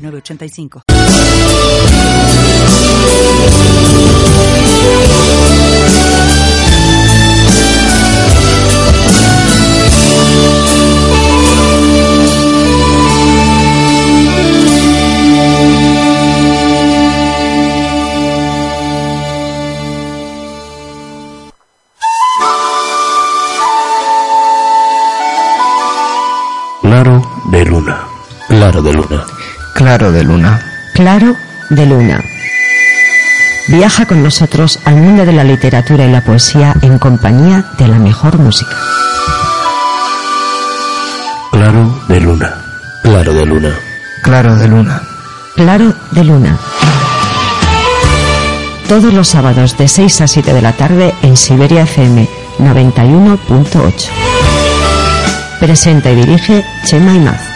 985. Claro de luna. Claro de luna. Claro de Luna. Claro de Luna. Viaja con nosotros al mundo de la literatura y la poesía en compañía de la mejor música. Claro de luna. Claro de luna. Claro de Luna. Claro de Luna. Todos los sábados de 6 a 7 de la tarde en Siberia FM 91.8. Presenta y dirige Chema Imaz.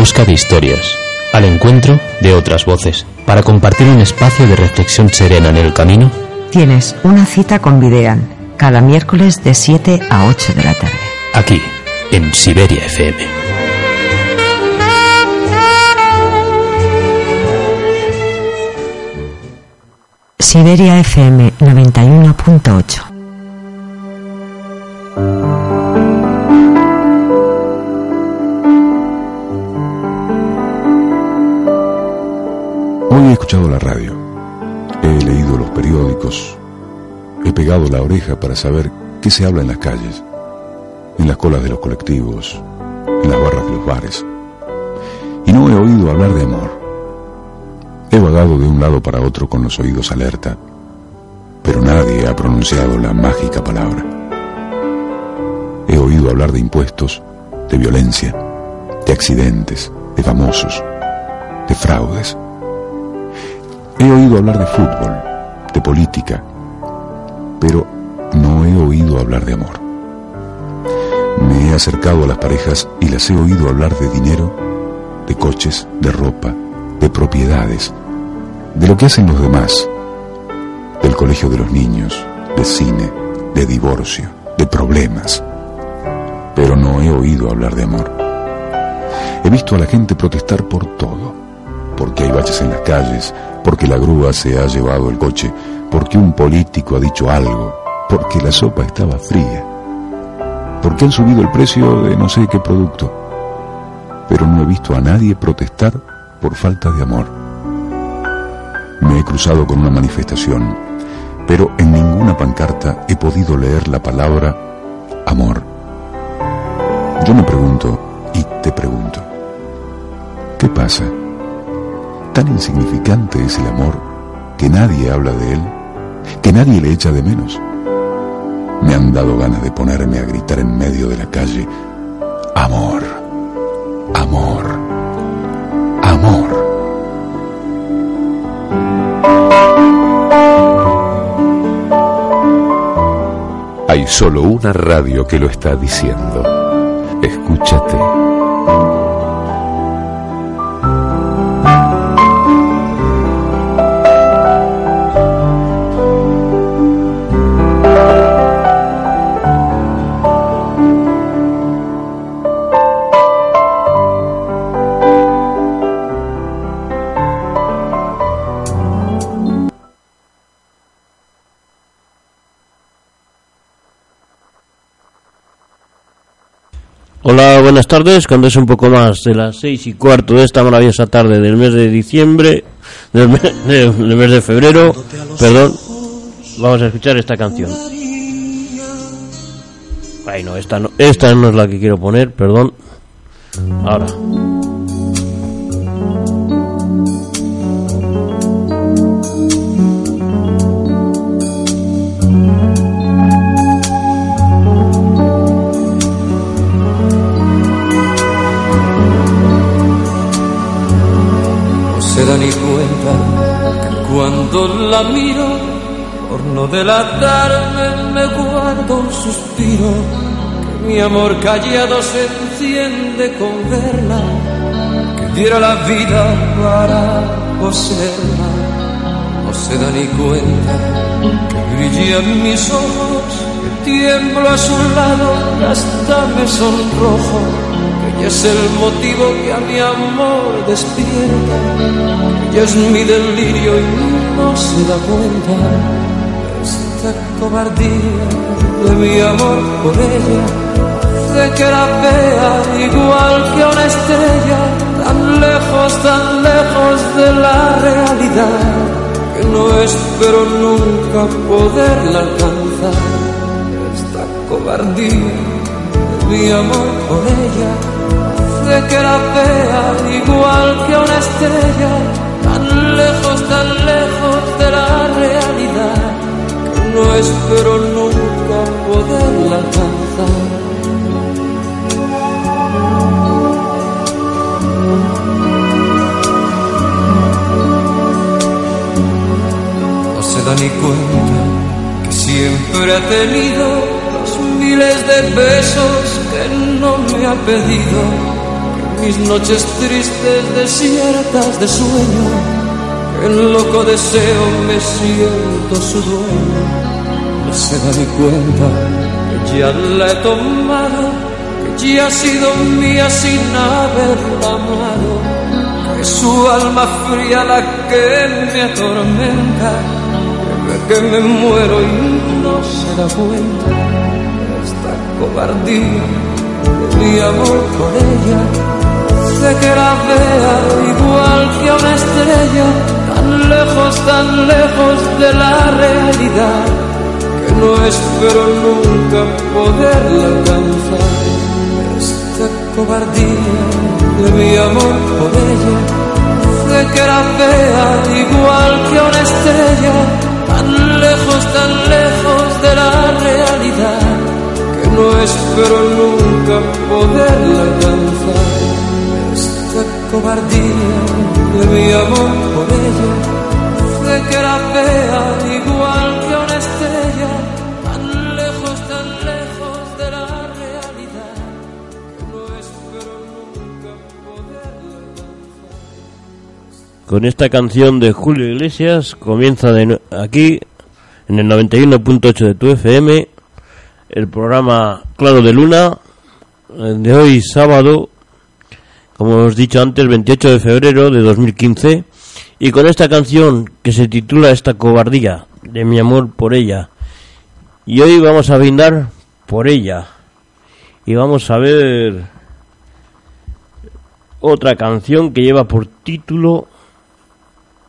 Busca de historias, al encuentro de otras voces, para compartir un espacio de reflexión serena en el camino, Tienes una cita con Videan cada miércoles de 7 a 8 de la tarde. aquí, en Siberia FM. Siberia FM 91.8. escuchado la radio, he leído los periódicos, he pegado la oreja para saber qué se habla en las calles, en las colas de los colectivos, en las barras de los bares. Y no he oído hablar de amor. He vagado de un lado para otro con los oídos alerta, pero nadie ha pronunciado la mágica palabra. He oído hablar de impuestos, de violencia, de accidentes, de famosos, de fraudes. He oído hablar de fútbol, de política, pero no he oído hablar de amor. Me he acercado a las parejas y las he oído hablar de dinero, de coches, de ropa, de propiedades, de lo que hacen los demás, del colegio de los niños, de cine, de divorcio, de problemas. Pero no he oído hablar de amor. He visto a la gente protestar por todo, porque hay baches en las calles, porque la grúa se ha llevado el coche, porque un político ha dicho algo, porque la sopa estaba fría, porque han subido el precio de no sé qué producto. Pero no he visto a nadie protestar por falta de amor. Me he cruzado con una manifestación, pero en ninguna pancarta he podido leer la palabra amor. Yo me pregunto, y te pregunto, ¿qué pasa? Tan insignificante es el amor que nadie habla de él, que nadie le echa de menos. Me han dado ganas de ponerme a gritar en medio de la calle, amor, amor, amor. Hay solo una radio que lo está diciendo. Escúchate. Buenas tardes. Cuando es un poco más de las seis y cuarto de esta maravillosa tarde del mes de diciembre, del, me- de- del mes de febrero, perdón, vamos a escuchar esta canción. Ay, no, esta no es la que quiero poner, perdón. Ahora. La miro, por no delatarme, me guardo un suspiro. Que mi amor callado se enciende con verla, que diera la vida para poseerla. No se da ni cuenta que brillan mis ojos, que tiemblo a su lado, hasta me sonrojo. Ella es el motivo que a mi amor despierta. Ella es mi delirio y no se da cuenta esta cobardía de mi amor por ella. De que la vea igual que una estrella, tan lejos, tan lejos de la realidad, que no espero nunca poderla alcanzar. Esta cobardía mi amor por ella de que la vea igual que una estrella, tan lejos, tan lejos de la realidad, no espero nunca poderla alcanzar. No se da ni cuenta que siempre ha tenido miles de besos que no me ha pedido. Mis noches tristes, desiertas de sueño, que en loco deseo me siento su dueño. No se da ni cuenta que ya la he tomado, que ya ha sido mía sin haberla amado que su alma fría la que me atormenta, que me muero y no se da cuenta cobardía de mi amor por ella, de que la vea igual que una estrella, tan lejos, tan lejos de la realidad, que no espero nunca poderla alcanzar. Esta cobardía de mi amor por ella, de que la vea igual que una estrella, tan lejos, tan lejos de la realidad, espero nunca poderla alcanzar. Esta cobardía de mi amor por ella, de que la vea igual que una estrella, tan lejos, tan lejos de la realidad. no espero nunca poderla alcanzar. Con esta canción de Julio Iglesias comienza de aquí, en el 91.8 de tu FM, el programa Claro de Luna, eh, de hoy sábado, como hemos dicho antes, 28 de febrero de 2015, y con esta canción que se titula Esta cobardía, de mi amor por ella. Y hoy vamos a brindar por ella. Y vamos a ver otra canción que lleva por título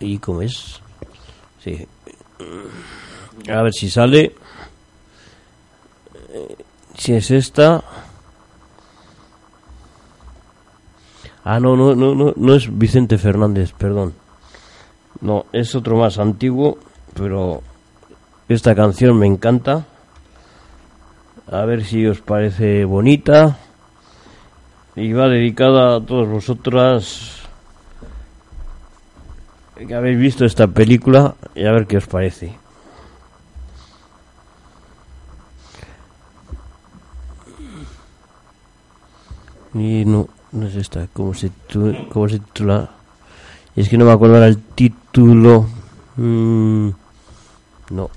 ¿Y cómo es? Sí. A ver si sale. Si es esta. Ah, no, no, no, no, no es Vicente Fernández, perdón. No, es otro más antiguo, pero esta canción me encanta. A ver si os parece bonita. Y va dedicada a todos vosotras que habéis visto esta película y a ver qué os parece. Y no, no es esta, ¿cómo se, cómo se titula? Es que no me acuerdo ahora el título. Mm, no,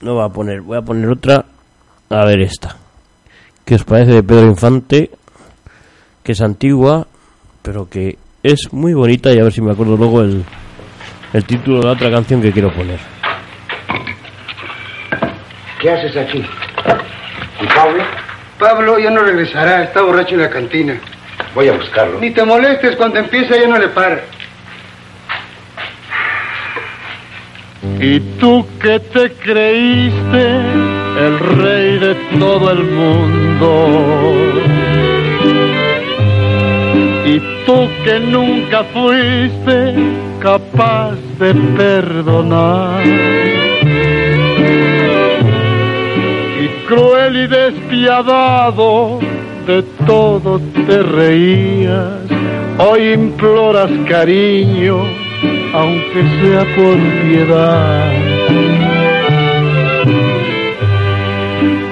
no va a poner, voy a poner otra. A ver esta. ¿Qué os parece de Pedro Infante? Que es antigua, pero que es muy bonita y a ver si me acuerdo luego el, el título de la otra canción que quiero poner. ¿Qué haces aquí? ¿Y Pablo? Pablo ya no regresará, está borracho en la cantina. Voy a buscarlo. Ni te molestes, cuando empieza ya no le para. Y tú que te creíste el rey de todo el mundo. Y tú que nunca fuiste capaz de perdonar. Cruel y despiadado de todo te reías. Hoy imploras cariño aunque sea por piedad.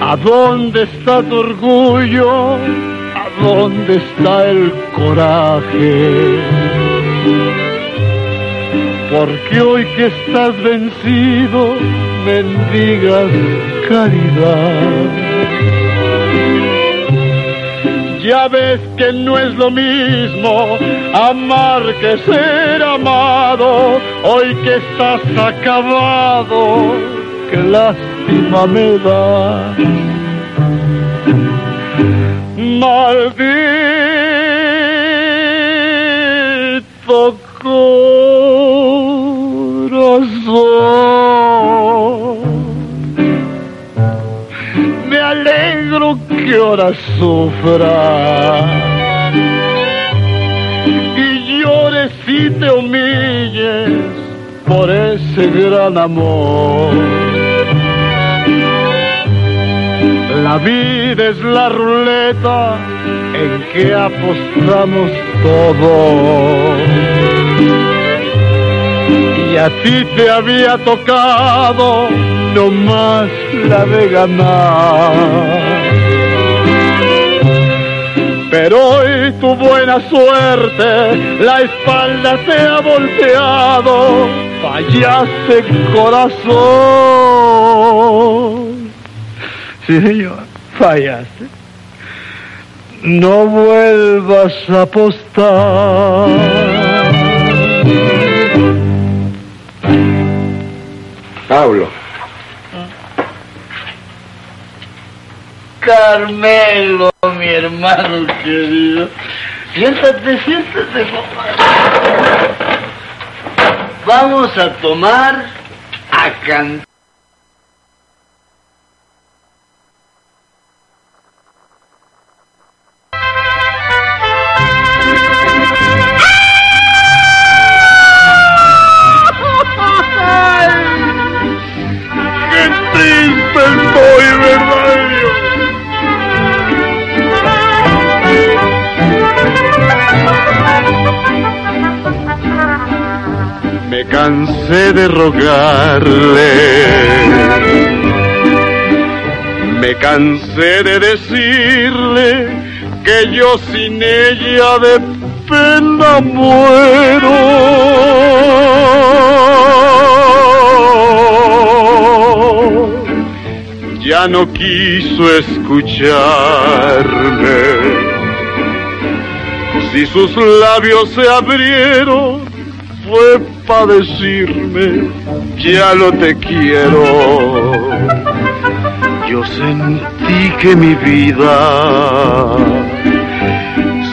¿A dónde está tu orgullo? ¿A dónde está el coraje? Porque hoy que estás vencido, mendigas caridad. Ya ves que no es lo mismo amar que ser amado. Hoy que estás acabado, qué lástima me da. Maldito ahora sufra y llores y te humilles por ese gran amor. La vida es la ruleta en que apostamos todos. Y a ti te había tocado no más la de ganar. Pero hoy tu buena suerte, la espalda te ha volteado, fallaste corazón. Sí, señor, fallaste. No vuelvas a apostar. Pablo. Carmelo, mi hermano querido. Siéntate, siéntate, compadre. Vamos a tomar, a cantar. Cansé de rogarle, me cansé de decirle que yo sin ella de pena muero. Ya no quiso escucharme. Si sus labios se abrieron, fue para decirme, ya lo te quiero. Yo sentí que mi vida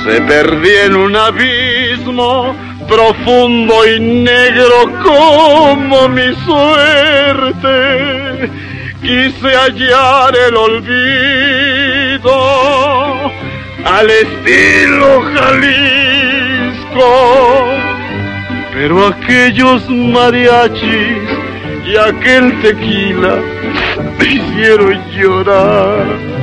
se perdía en un abismo profundo y negro como mi suerte. Quise hallar el olvido al estilo Jalisco pero aquellos mariachis y aquel tequila me hicieron llorar.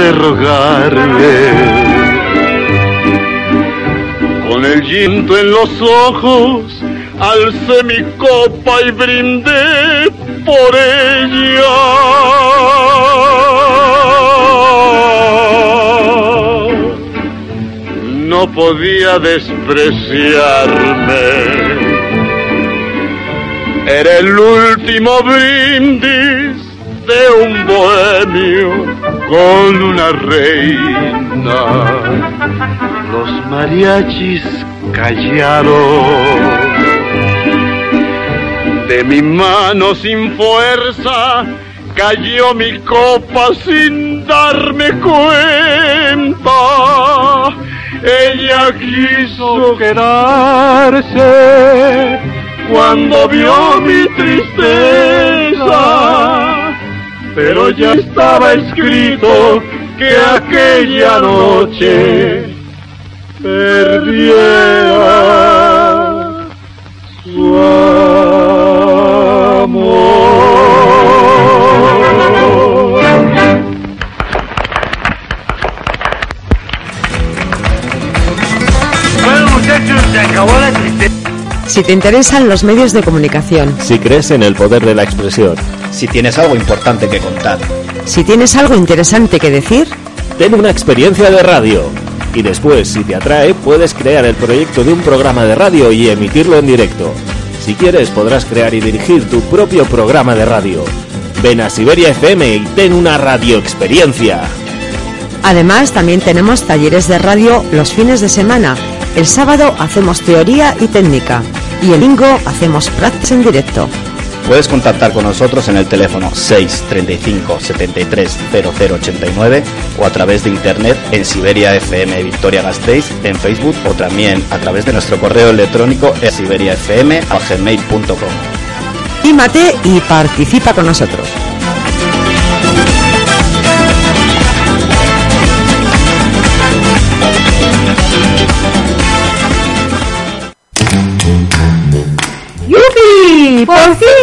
De rogarle con el llanto en los ojos alcé mi copa y brindé por ella. No podía despreciarme. Era el último brindis de un bohemio con una reina. Los mariachis callaron. De mi mano sin fuerza cayó mi copa sin darme cuenta. Ella quiso quedarse cuando vio mi tristeza, pero ya estaba escrito que aquella noche perdiera su amor. Bueno, muchachos, se acabó la tristeza. Si te interesan los medios de comunicación, Si crees en el poder de la expresión, Si tienes algo importante que contar, si tienes algo interesante que decir, ten una experiencia de radio. Y después, si te atrae, puedes crear el proyecto de un programa de radio y emitirlo en directo. Si quieres, podrás crear y dirigir tu propio programa de radio. Ven a Siberia FM y ten una radio experiencia. Además, también tenemos talleres de radio los fines de semana. El sábado hacemos teoría y técnica y el domingo hacemos prácticas en directo. Puedes contactar con nosotros en el teléfono 635 73 0089 o a través de internet en Siberia FM Victoria Gasteiz en Facebook o también a través de nuestro correo electrónico en siberiafm.gmail.com. Anímate y participa con nosotros.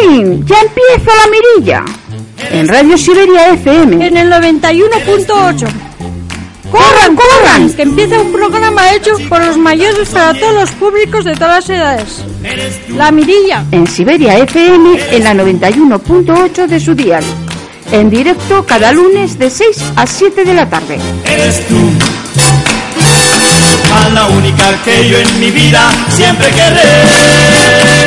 ¡Ya empieza la mirilla! En Radio Siberia FM. En el 91.8. ¡Corran, corran! Que empieza un programa hecho por los mayores para todos los públicos de todas las edades. La Mirilla. En Siberia FM en la 91.8 de su dial. En directo cada lunes de 6 a 7 de la tarde. Eres tú, a la única que yo en mi vida siempre querré.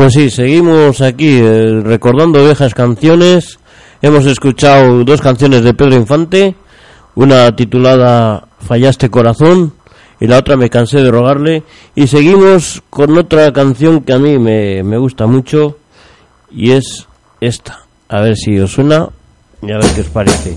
Pues sí, seguimos aquí eh, recordando viejas canciones. Hemos escuchado dos canciones de Pedro Infante, una titulada Fallaste corazón y la otra Me cansé de rogarle. Y seguimos con otra canción que a mí me, me gusta mucho y es esta. A ver si os suena y a ver qué os parece.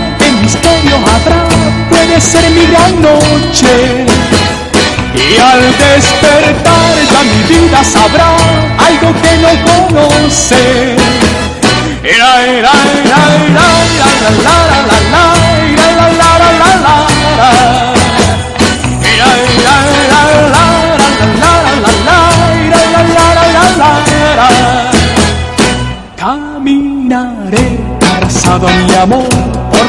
puede ser mi gran noche. Y al despertar ya mi vida sabrá algo que no conoce. Caminaré abrazado a mi amor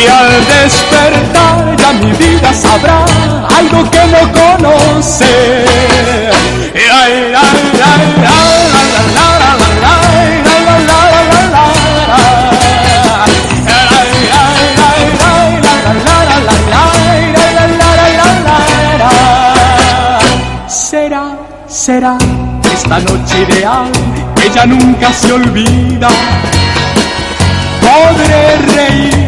Y al despertar ya mi vida sabrá algo que no conoce. Será, será esta noche ideal que ya nunca se olvida. Podré reír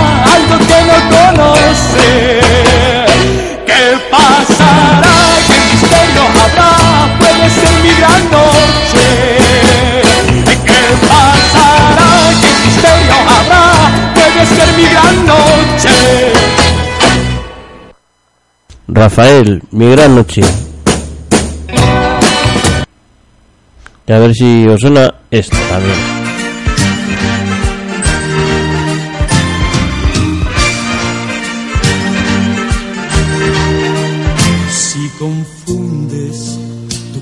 que no conoce. ¿Qué pasará? ¿Qué misterio habrá? Puede ser mi gran noche. ¿Qué pasará? ¿Qué misterio habrá? Puede ser mi gran noche. Rafael, mi gran noche. A ver si os suena esto también.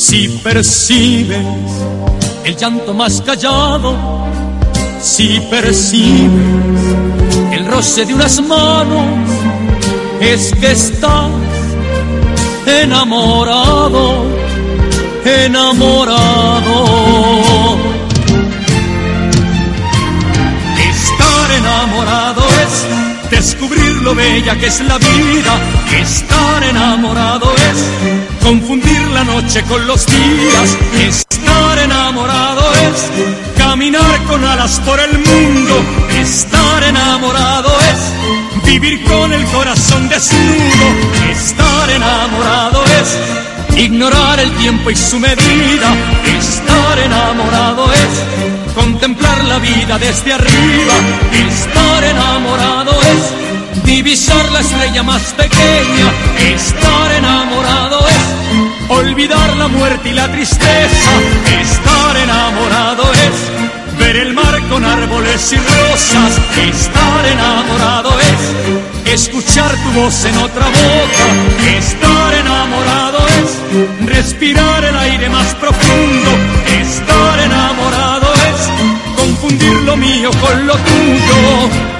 Si percibes el llanto más callado, si percibes el roce de unas manos, es que estás enamorado, enamorado. Estar enamorado es descubrir lo bella que es la vida. Estar enamorado es confundir la noche con los días. Estar enamorado es caminar con alas por el mundo. Estar enamorado es vivir con el corazón desnudo. Estar enamorado es ignorar el tiempo y su medida. Estar enamorado es contemplar la vida desde arriba. Estar enamorado es divisar la estrella más pequeña. Estar enamorado es olvidar la muerte y la tristeza. Estar enamorado es ver el mar con árboles y rosas. Estar enamorado es escuchar tu voz en otra boca. Estar enamorado es respirar el aire más profundo. Estar enamorado es confundir lo mío con lo tuyo.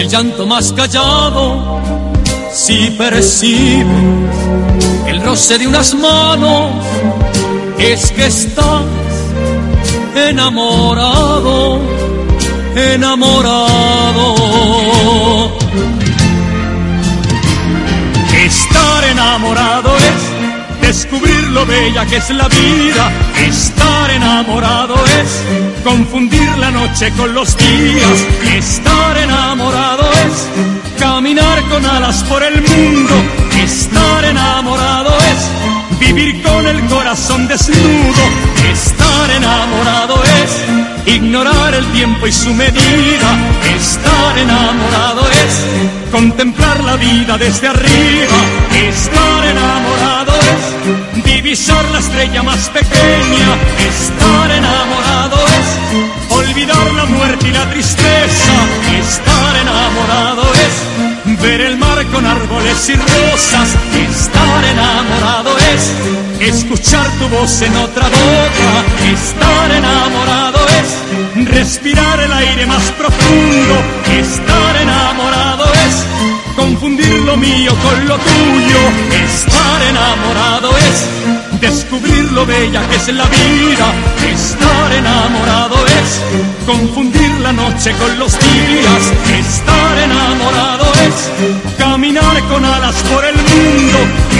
el llanto más callado, si percibes el roce de unas manos, es que estás enamorado, enamorado. Estar enamorado es descubrir lo bella que es la vida. Estar enamorado es confundir la noche con los días. Estar enamorado es caminar con alas por el mundo. Estar enamorado es vivir con el corazón desnudo. Estar enamorado es ignorar el tiempo y su medida. Estar enamorado es contemplar la vida desde arriba. Estar enamorado es divisar la estrella más pequeña. Estar enamorado es olvidar la muerte y la tristeza. Estar enamorado es ver el mar con árboles y rosas. Estar enamorado es escuchar tu voz en otra boca. Estar enamorado es respirar el aire más profundo. Estar enamorado es confundir lo mío con lo tuyo. Estar enamorado es descubrir lo bella que es la vida. Estar enamorado es confundir la noche con los días. Estar enamorado es caminar con alas por el mundo.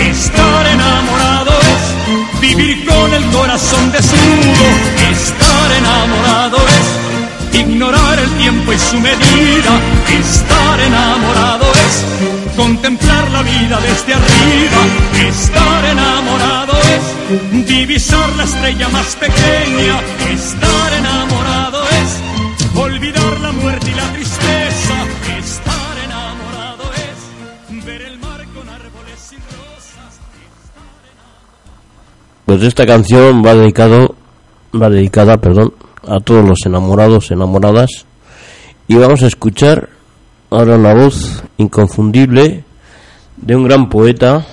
Estar enamorado es vivir con el corazón desnudo. Estar enamorado es ignorar el tiempo y su medida. Estar enamorado es contemplar la vida desde arriba. Estar enamorado es divisar la estrella más pequeña. Estar enamorado es olvidar la muerte y la tristeza. Estar enamorado es ver el mar con árboles y rosas. Pues esta canción va dedicado va dedicada, perdón, a todos los enamorados, enamoradas y vamos a escuchar ahora la voz inconfundible de un gran poeta.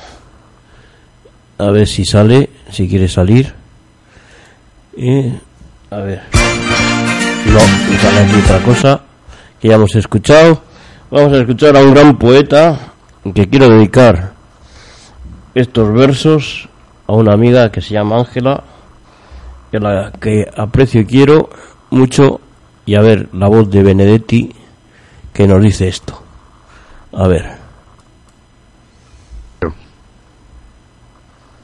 A ver si sale, si quiere salir. Y, a ver. No, sale aquí otra cosa que ya hemos escuchado. Vamos a escuchar a un gran poeta que quiero dedicar estos versos a una amiga que se llama Ángela, que la que aprecio y quiero mucho, y a ver la voz de Benedetti que nos dice esto. A ver.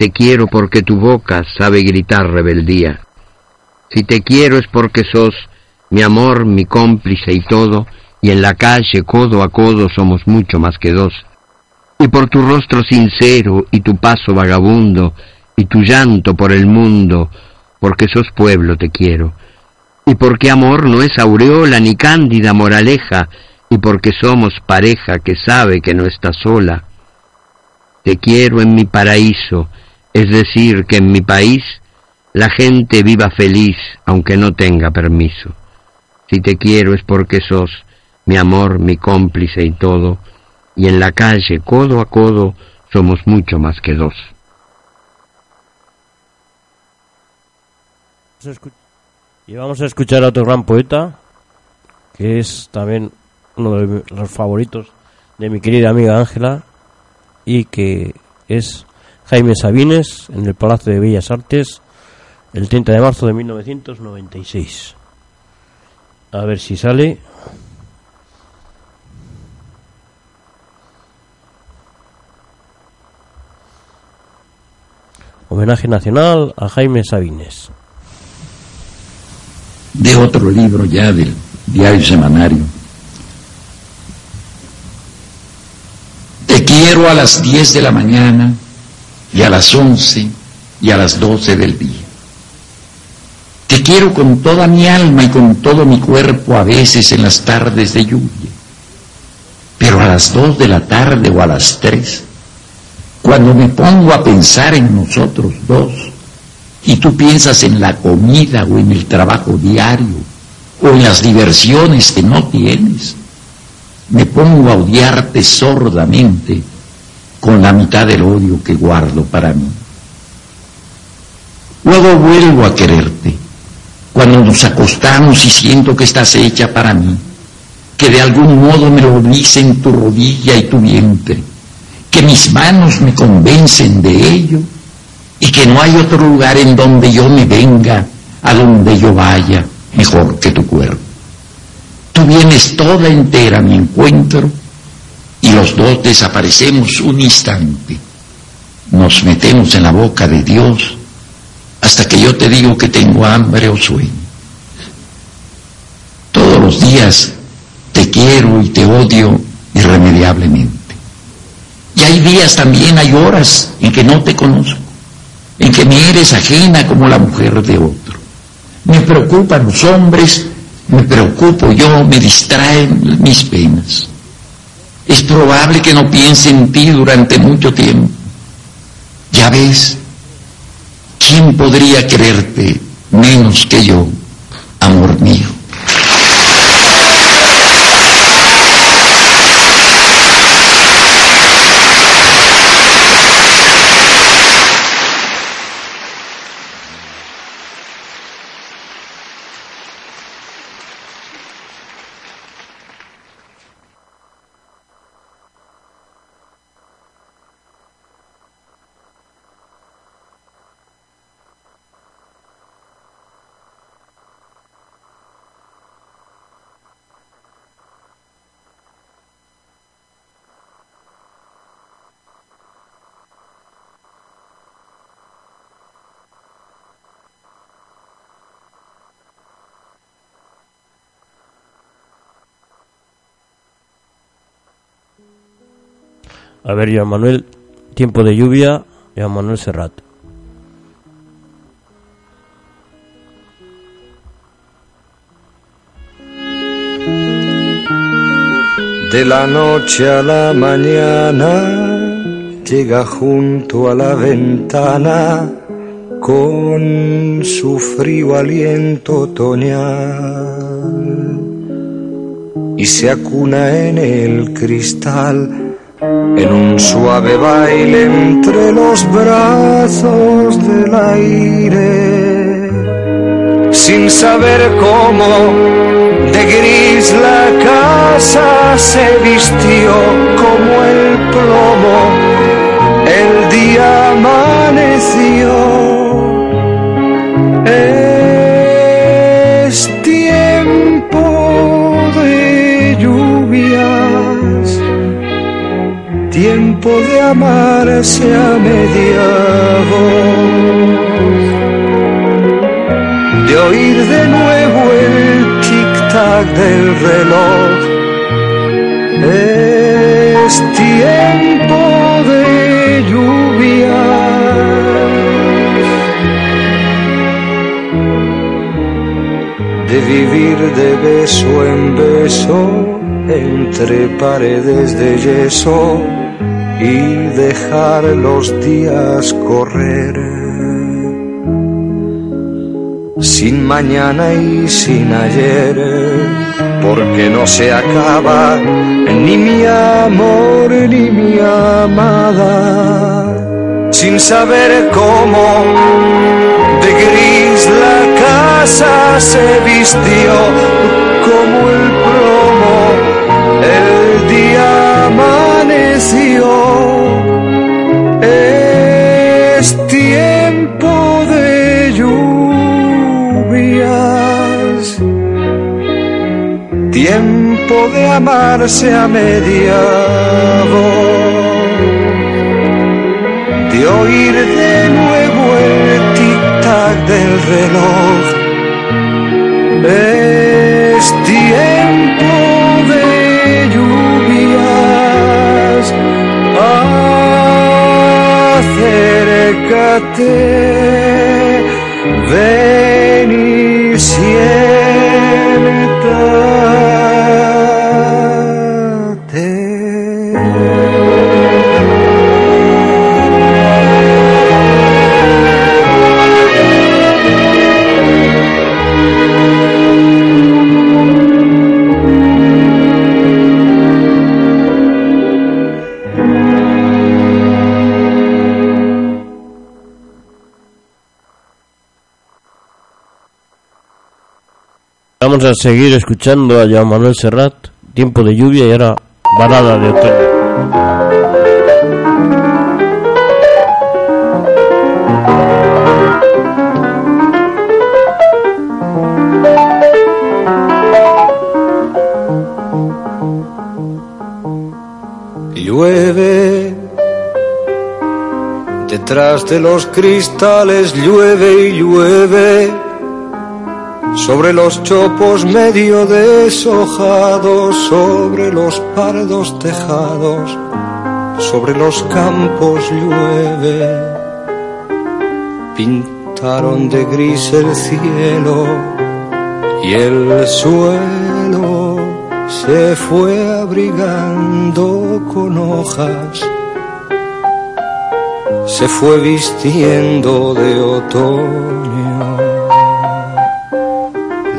Te quiero porque tu boca sabe gritar rebeldía. Si te quiero es porque sos mi amor, mi cómplice y todo, y en la calle codo a codo somos mucho más que dos. Y por tu rostro sincero y tu paso vagabundo, y tu llanto por el mundo, porque sos pueblo te quiero. Y porque amor no es aureola ni cándida moraleja, y porque somos pareja que sabe que no está sola. Te quiero en mi paraíso, es decir, que en mi país la gente viva feliz aunque no tenga permiso. Si te quiero es porque sos mi amor, mi cómplice y todo, y en la calle, codo a codo, somos mucho más que dos. Y vamos a escuchar a otro gran poeta, que es también uno de los favoritos de mi querida amiga Ángela, y que es Jaime Sabines en el Palacio de Bellas Artes el 30 de marzo de 1996. A ver si sale. Homenaje nacional a Jaime Sabines. De otro libro ya del diario semanario. Te quiero a las 10 de la mañana y a las 11 y a las 12 del día. Te quiero con toda mi alma y con todo mi cuerpo a veces en las tardes de lluvia. Pero a las 2 de la tarde o a las 3, cuando me pongo a pensar en nosotros dos, y tú piensas en la comida o en el trabajo diario o en las diversiones que no tienes, me pongo a odiarte sordamente con la mitad del odio que guardo para mí. Luego vuelvo a quererte, cuando nos acostamos y siento que estás hecha para mí, que de algún modo me lo dicen tu rodilla y tu vientre, que mis manos me convencen de ello y que no hay otro lugar en donde yo me venga, a donde yo vaya, mejor que tu cuerpo. Tú vienes toda entera a mi encuentro y los dos desaparecemos un instante. Nos metemos en la boca de Dios hasta que yo te digo que tengo hambre o sueño. Todos los días te quiero y te odio irremediablemente. Y hay días también, hay horas en que no te conozco, en que me eres ajena como la mujer de otro. Me preocupan los hombres, me preocupo yo, me distraen mis penas. Es probable que no piense en ti durante mucho tiempo. Ya ves, ¿quién podría quererte menos que yo, amor mío? A ver, Joan Manuel, tiempo de lluvia, Joan Manuel Serrat. De la noche a la mañana llega junto a la ventana con su frío aliento otoñal y se acuna en el cristal en un suave baile entre los brazos del aire, sin saber cómo de gris la casa se vistió como el plomo, el día amaneció. Tiempo de amarse a media voz, de oír de nuevo el tic-tac del reloj. Es tiempo de lluvia. De vivir de beso en beso entre paredes de yeso y dejar los días correr. Sin mañana y sin ayer, porque no se acaba ni mi amor ni mi amada, sin saber cómo de gris la casa se vistió Es tiempo de lluvias, tiempo de amarse a media voz, de oír de nuevo el tic-tac del reloj. Acércate, ven y Vamos a seguir escuchando a Joan Manuel Serrat, tiempo de lluvia y ahora balada de otoño. Llueve, detrás de los cristales llueve y llueve, sobre los chopos medio deshojados, sobre los pardos tejados, sobre los campos llueve. Pintaron de gris el cielo y el suelo se fue abrigando con hojas. se fue vistiendo de otoño.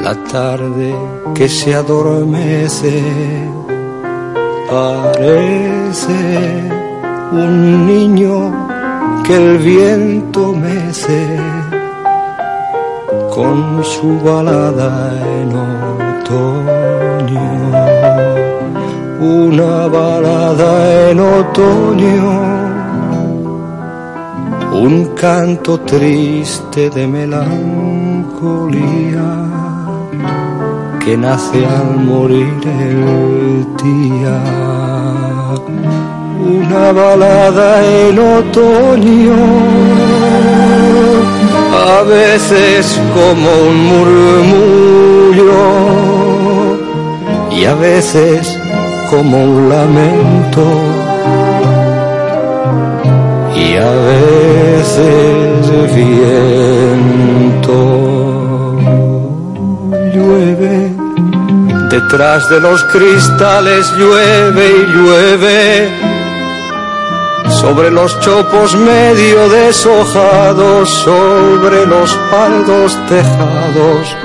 La tarde que se adormece parece un niño que el viento mece con su balada en otoño. Una balada en otoño un canto triste de melancolía que nace al morir el día. Una balada en otoño, a veces como un murmullo y a veces como un lamento y a veces viento. Llueve, detrás de los cristales llueve y llueve, sobre los chopos medio deshojados, sobre los paldos tejados,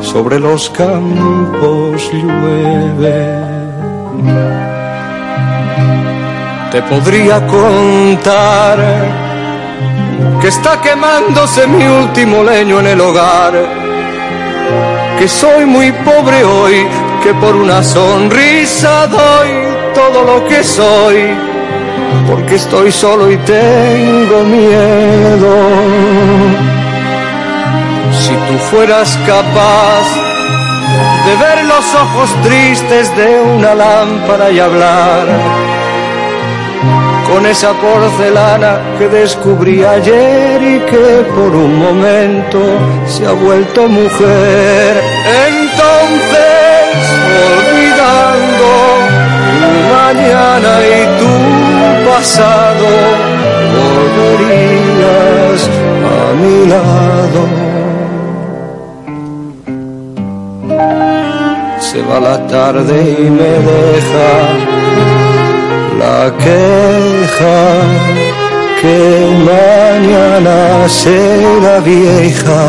sobre los campos llueve. Te podría contar que está quemándose mi último leño en el hogar, que soy muy pobre hoy, que por una sonrisa doy todo lo que soy, porque estoy solo y tengo miedo. Si tú fueras capaz de ver los ojos tristes de una lámpara y hablar, con esa porcelana que descubrí ayer y que por un momento se ha vuelto mujer. Entonces, olvidando tu mañana y tu pasado, volverías a mi lado. Se va la tarde y me deja queja que mañana será vieja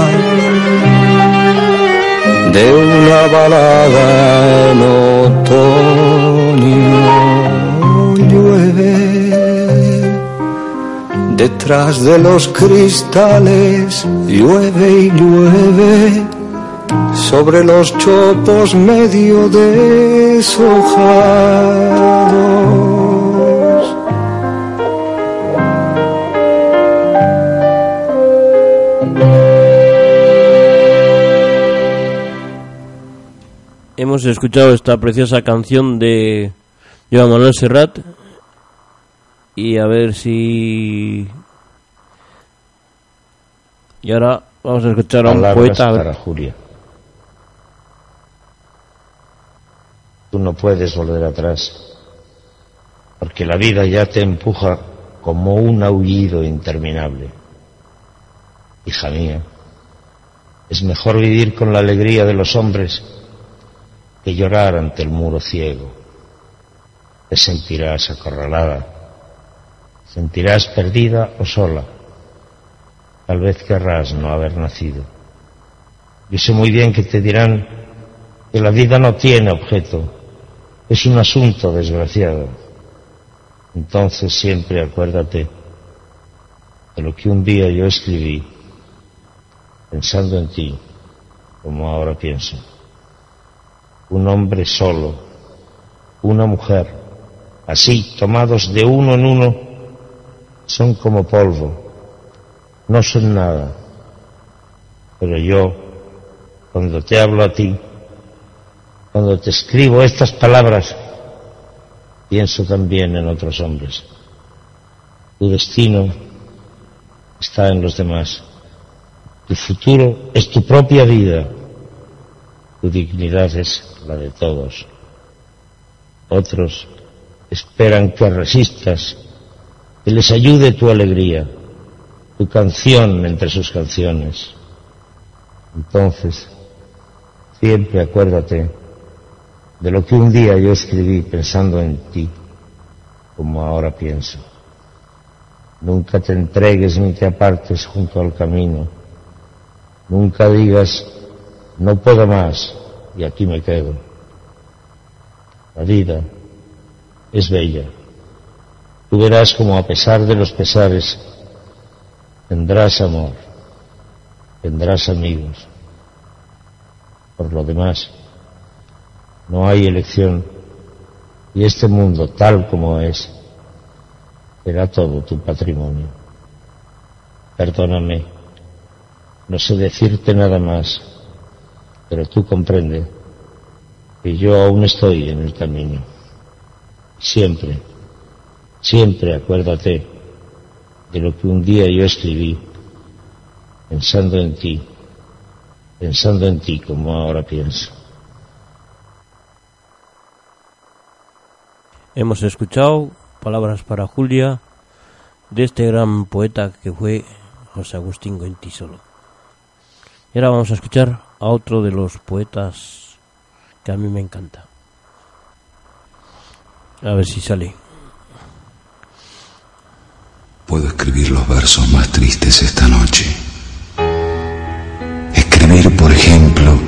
de una balada en otoño. Llueve detrás de los cristales llueve y llueve sobre los chopos medio deshojados Hemos escuchado esta preciosa canción de Joan Manuel Serrat y a ver si... Y ahora vamos a escuchar a un Palabras poeta. para Julia. Tú no puedes volver atrás, porque la vida ya te empuja como un aullido interminable. Hija mía, es mejor vivir con la alegría de los hombres que llorar ante el muro ciego. Te sentirás acorralada, sentirás perdida o sola. Tal vez querrás no haber nacido. Yo sé muy bien que te dirán que la vida no tiene objeto, es un asunto desgraciado. Entonces siempre acuérdate de lo que un día yo escribí, pensando en ti, como ahora pienso. Un hombre solo, una mujer, así, tomados de uno en uno, son como polvo, no son nada. Pero yo, cuando te hablo a ti, cuando te escribo estas palabras, pienso también en otros hombres. Tu destino está en los demás. Tu futuro es tu propia vida. Tu dignidad es la de todos. Otros esperan que resistas, que les ayude tu alegría, tu canción entre sus canciones. Entonces, siempre acuérdate de lo que un día yo escribí pensando en ti, como ahora pienso. Nunca te entregues ni te apartes junto al camino. Nunca digas, no puedo más y aquí me quedo. La vida es bella. Tú verás como a pesar de los pesares tendrás amor, tendrás amigos. Por lo demás, no hay elección y este mundo tal como es será todo tu patrimonio. Perdóname, no sé decirte nada más, pero tú comprende que yo aún estoy en el camino. Siempre, siempre acuérdate de lo que un día yo escribí, pensando en ti, pensando en ti como ahora pienso. Hemos escuchado palabras para Julia de este gran poeta que fue José Agustín Goentisolo. Y ahora vamos a escuchar a otro de los poetas que a mí me encanta. A ver si sale. Puedo escribir los versos más tristes esta noche. Escribir, por ejemplo,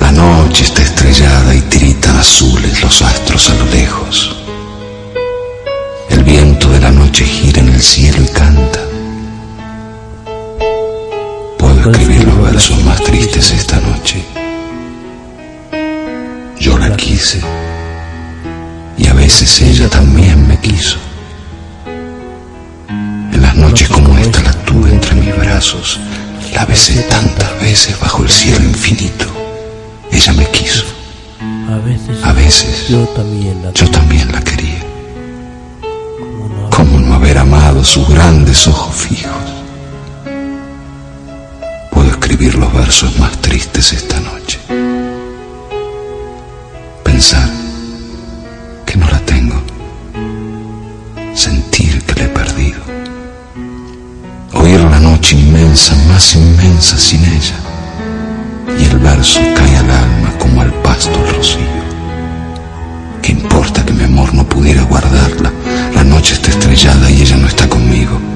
la noche está estrellada y tiritan azules los astros a lo lejos. El viento de la noche gira en el cielo y canta. Puedo escribir los versos más tristes esta noche. Yo la quise y a veces ella también me quiso. En las noches como esta la tuve entre mis brazos, la besé tantas veces bajo el cielo infinito. Ella me quiso. A veces, A veces yo también la yo también la quería. ¿Cómo no haber amado sus grandes ojos fijos? Escribir los versos más tristes esta noche. Pensar que no la tengo. Sentir que la he perdido. Oír la noche inmensa, más inmensa sin ella. Y el verso cae al alma como al pasto el rocío. ¿Qué importa que mi amor no pudiera guardarla? La noche está estrellada y ella no está conmigo.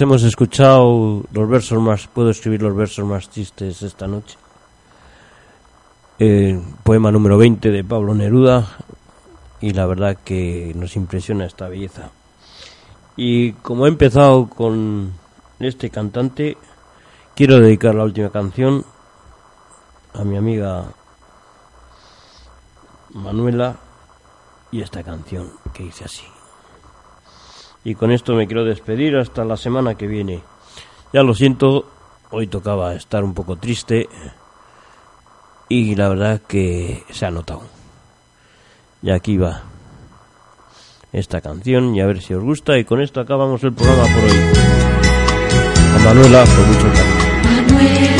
Hemos escuchado los versos más, puedo escribir los versos más tristes esta noche. Eh, poema número 20 de Pablo Neruda y la verdad que nos impresiona esta belleza. Y como he empezado con este cantante, quiero dedicar la última canción a mi amiga Manuela y esta canción que dice así. Y con esto me quiero despedir hasta la semana que viene. Ya lo siento, hoy tocaba estar un poco triste y la verdad que se ha notado. Y aquí va esta canción y a ver si os gusta y con esto acabamos el programa por hoy. A Manuela con mucho cariño.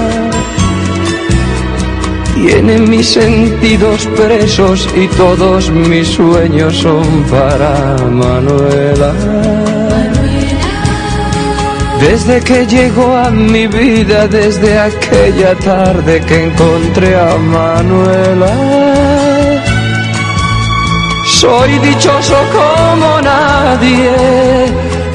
Tienen mis sentidos presos y todos mis sueños son para Manuela. Desde que llegó a mi vida, desde aquella tarde que encontré a Manuela, soy dichoso como nadie,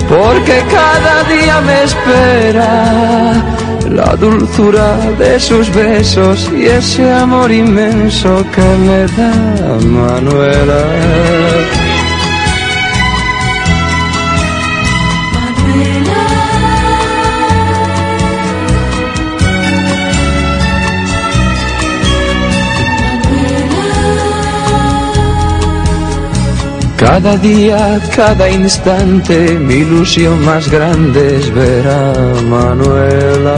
porque cada día me espera la dulzura de sus besos y ese amor inmenso que me da Manuela. Cada día, cada instante, mi ilusión más grande es ver a Manuela.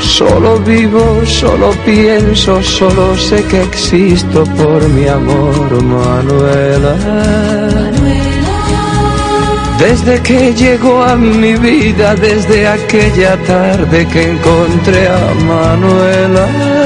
Solo vivo, solo pienso, solo sé que existo por mi amor, Manuela. Desde que llegó a mi vida, desde aquella tarde que encontré a Manuela.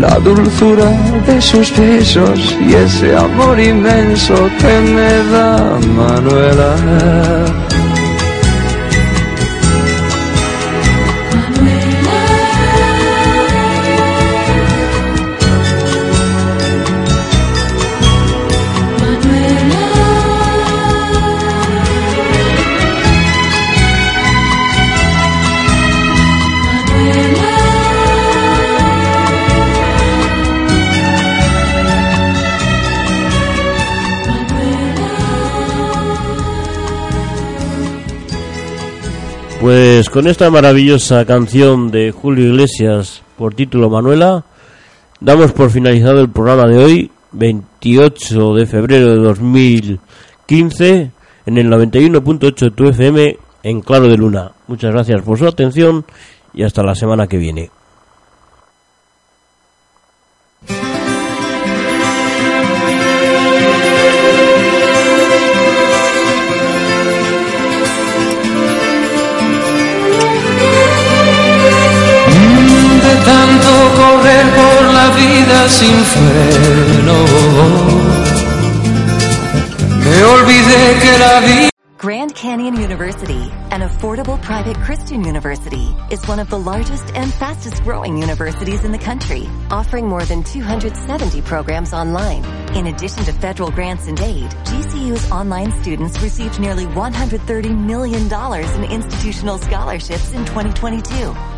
la dulzura de sus besos y ese amor inmenso que me da Manuela. Pues con esta maravillosa canción de Julio Iglesias por título Manuela, damos por finalizado el programa de hoy, 28 de febrero de 2015, en el 91.8 de tu FM en Claro de Luna. Muchas gracias por su atención y hasta la semana que viene. Vida sin freno. Me olvidé que la vida Grand Canyon University, an affordable private Christian university, is one of the largest and fastest growing universities in the country, offering more than 270 programs online. In addition to federal grants and aid, GCU's online students received nearly $130 million in institutional scholarships in 2022.